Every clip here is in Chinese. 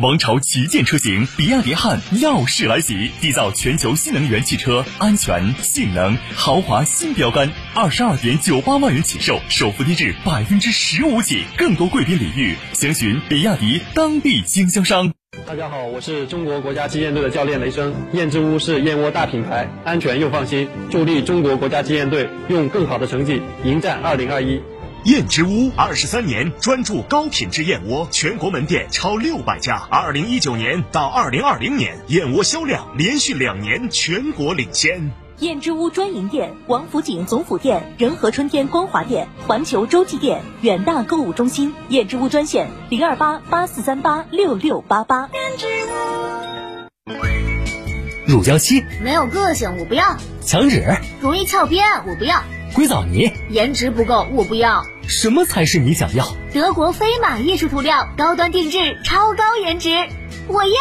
王朝旗舰车型比亚迪汉耀世来袭，缔造全球新能源汽车安全、性能、豪华新标杆，二十二点九八万元起售，首付低至百分之十五起，更多贵宾礼遇，详询比亚迪当地经销商。大家好，我是中国国家击剑队的教练雷声。燕之屋是燕窝大品牌，安全又放心，助力中国国家击剑队用更好的成绩迎战二零二一。燕之屋二十三年专注高品质燕窝，全国门店超六百家。二零一九年到二零二零年，燕窝销量连续两年全国领先。燕之屋专营店：王府井总府店、仁和春天光华店、环球洲际店、远大购物中心。燕之屋专线零二八八四三八六六八八。乳胶漆没有个性，我不要；墙纸容易翘边，我不要；硅藻泥颜值不够，我不要。什么才是你想要？德国飞马艺术涂料，高端定制，超高颜值，我要。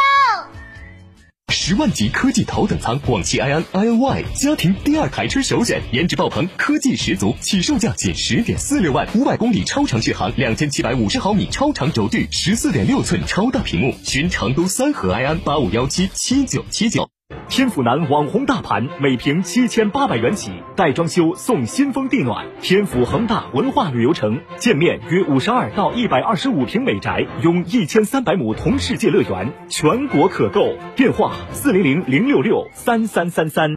十万级科技头等舱，广汽埃安 iNY 家庭第二台车首选，颜值爆棚，科技十足，起售价仅十点四六万，五百公里超长续航，两千七百五十毫米超长轴距，十四点六寸超大屏幕。寻成都三河埃安八五幺七七九七九。天府南网红大盘，每平七千八百元起，带装修送新风地暖。天府恒大文化旅游城，建面约五十二到一百二十五平美宅，拥一千三百亩同世界乐园，全国可购。电话：四零零零六六三三三三。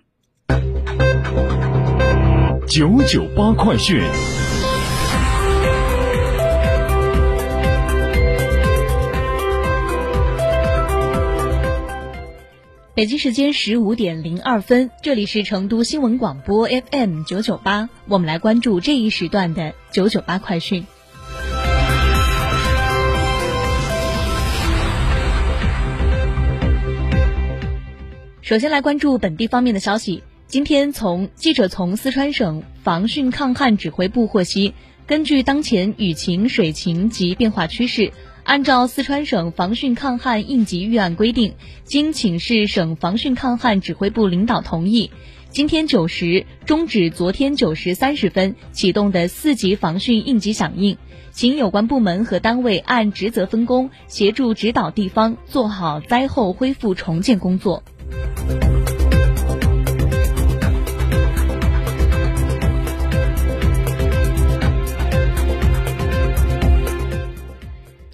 九九八快讯。北京时间十五点零二分，这里是成都新闻广播 FM 九九八，我们来关注这一时段的九九八快讯。首先来关注本地方面的消息。今天从记者从四川省防汛抗旱指挥部获悉，根据当前雨情、水情及变化趋势。按照四川省防汛抗旱应急预案规定，经请示省防汛抗旱指挥部领导同意，今天九时终止昨天九时三十分启动的四级防汛应急响应，请有关部门和单位按职责分工，协助指导地方做好灾后恢复重建工作。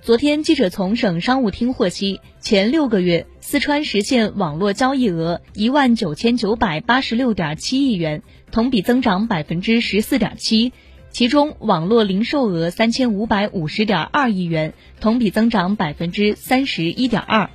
昨天，记者从省商务厅获悉，前六个月，四川实现网络交易额一万九千九百八十六点七亿元，同比增长百分之十四点七。其中，网络零售额三千五百五十点二亿元，同比增长百分之三十一点二。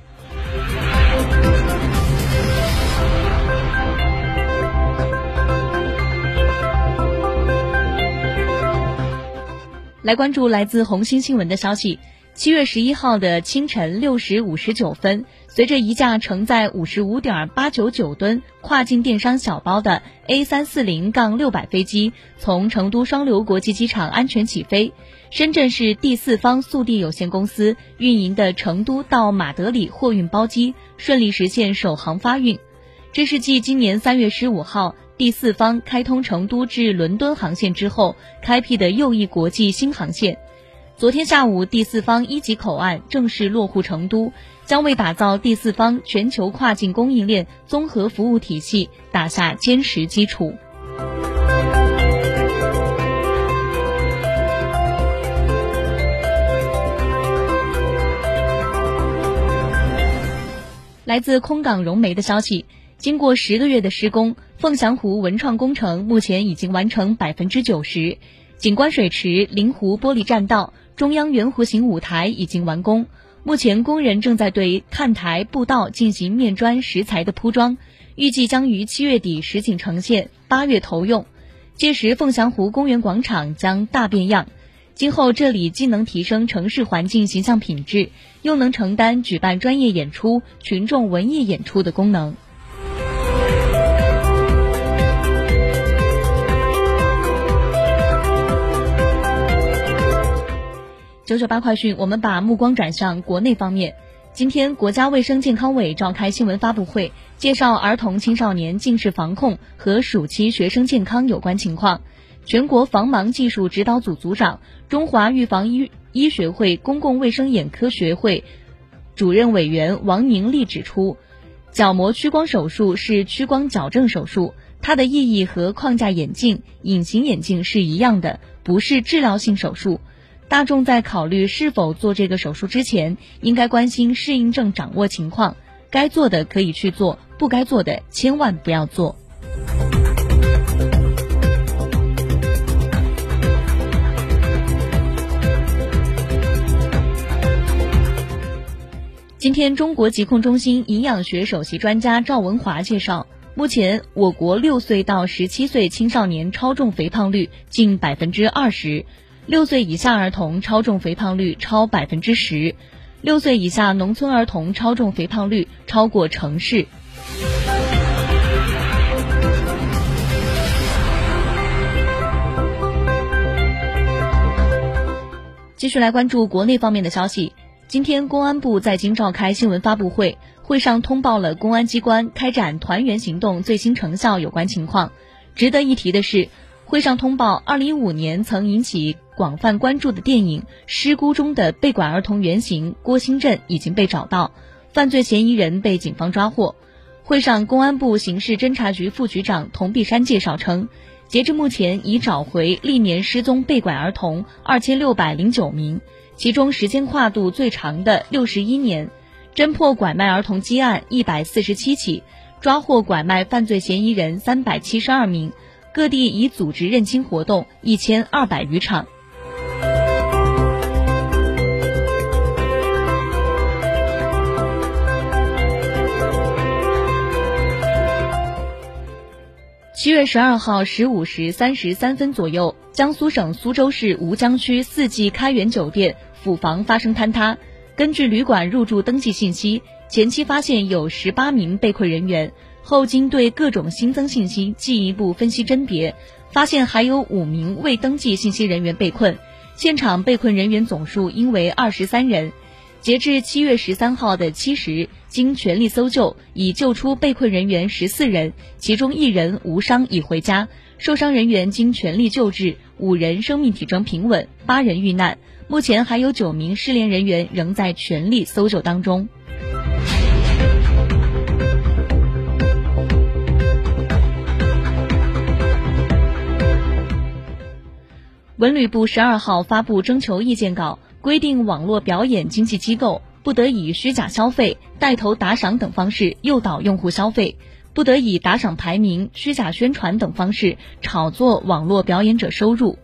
来关注来自红星新闻的消息。七月十一号的清晨六时五十九分，随着一架承载五十五点八九九吨跨境电商小包的 A 三四零杠六百飞机从成都双流国际机场安全起飞，深圳市第四方速递有限公司运营的成都到马德里货运包机顺利实现首航发运。这是继今年三月十五号第四方开通成都至伦敦航线之后开辟的又一国际新航线。昨天下午，第四方一级口岸正式落户成都，将为打造第四方全球跨境供应链综合服务体系打下坚实基础。来自空港融媒的消息，经过十个月的施工，凤翔湖文创工程目前已经完成百分之九十。景观水池、临湖玻璃栈道、中央圆弧形舞台已经完工，目前工人正在对看台、步道进行面砖石材的铺装，预计将于七月底实景呈现，八月投用。届时，凤翔湖公园广场将大变样。今后，这里既能提升城市环境形象品质，又能承担举办专业演出、群众文艺演出的功能。九九八快讯，我们把目光转向国内方面。今天，国家卫生健康委召开新闻发布会，介绍儿童青少年近视防控和暑期学生健康有关情况。全国防盲技术指导组组长、中华预防医医学会公共卫生眼科学会主任委员王宁丽指出，角膜屈光手术是屈光矫正手术，它的意义和框架眼镜、隐形眼镜是一样的，不是治疗性手术。大众在考虑是否做这个手术之前，应该关心适应症掌握情况，该做的可以去做，不该做的千万不要做。今天，中国疾控中心营养学首席专家赵文华介绍，目前我国六岁到十七岁青少年超重肥胖率近百分之二十，六岁以下儿童超重肥胖率超百分之十，六岁以下农村儿童超重肥胖率超过城市。继续来关注国内方面的消息。今天，公安部在京召开新闻发布会，会上通报了公安机关开展团圆行动最新成效有关情况。值得一提的是，会上通报，2015年曾引起广泛关注的电影《失孤》中的被拐儿童原型郭新振已经被找到，犯罪嫌疑人被警方抓获。会上，公安部刑事侦查局副局长童碧山介绍称，截至目前已找回历年失踪被拐儿童2609名。其中时间跨度最长的六十一年，侦破拐卖儿童积案一百四十七起，抓获拐卖犯罪嫌疑人三百七十二名，各地已组织认亲活动一千二百余场。七月十二号十五时三十三分左右，江苏省苏州市吴江区四季开元酒店。府房发生坍塌，根据旅馆入住登记信息，前期发现有十八名被困人员，后经对各种新增信息进一步分析甄别，发现还有五名未登记信息人员被困，现场被困人员总数应为二十三人。截至七月十三号的七时，经全力搜救，已救出被困人员十四人，其中一人无伤已回家，受伤人员经全力救治，五人生命体征平稳，八人遇难。目前还有九名失联人员仍在全力搜救当中。文旅部十二号发布征求意见稿，规定网络表演经纪机构不得以虚假消费、带头打赏等方式诱导用户消费，不得以打赏排名、虚假宣传等方式炒作网络表演者收入。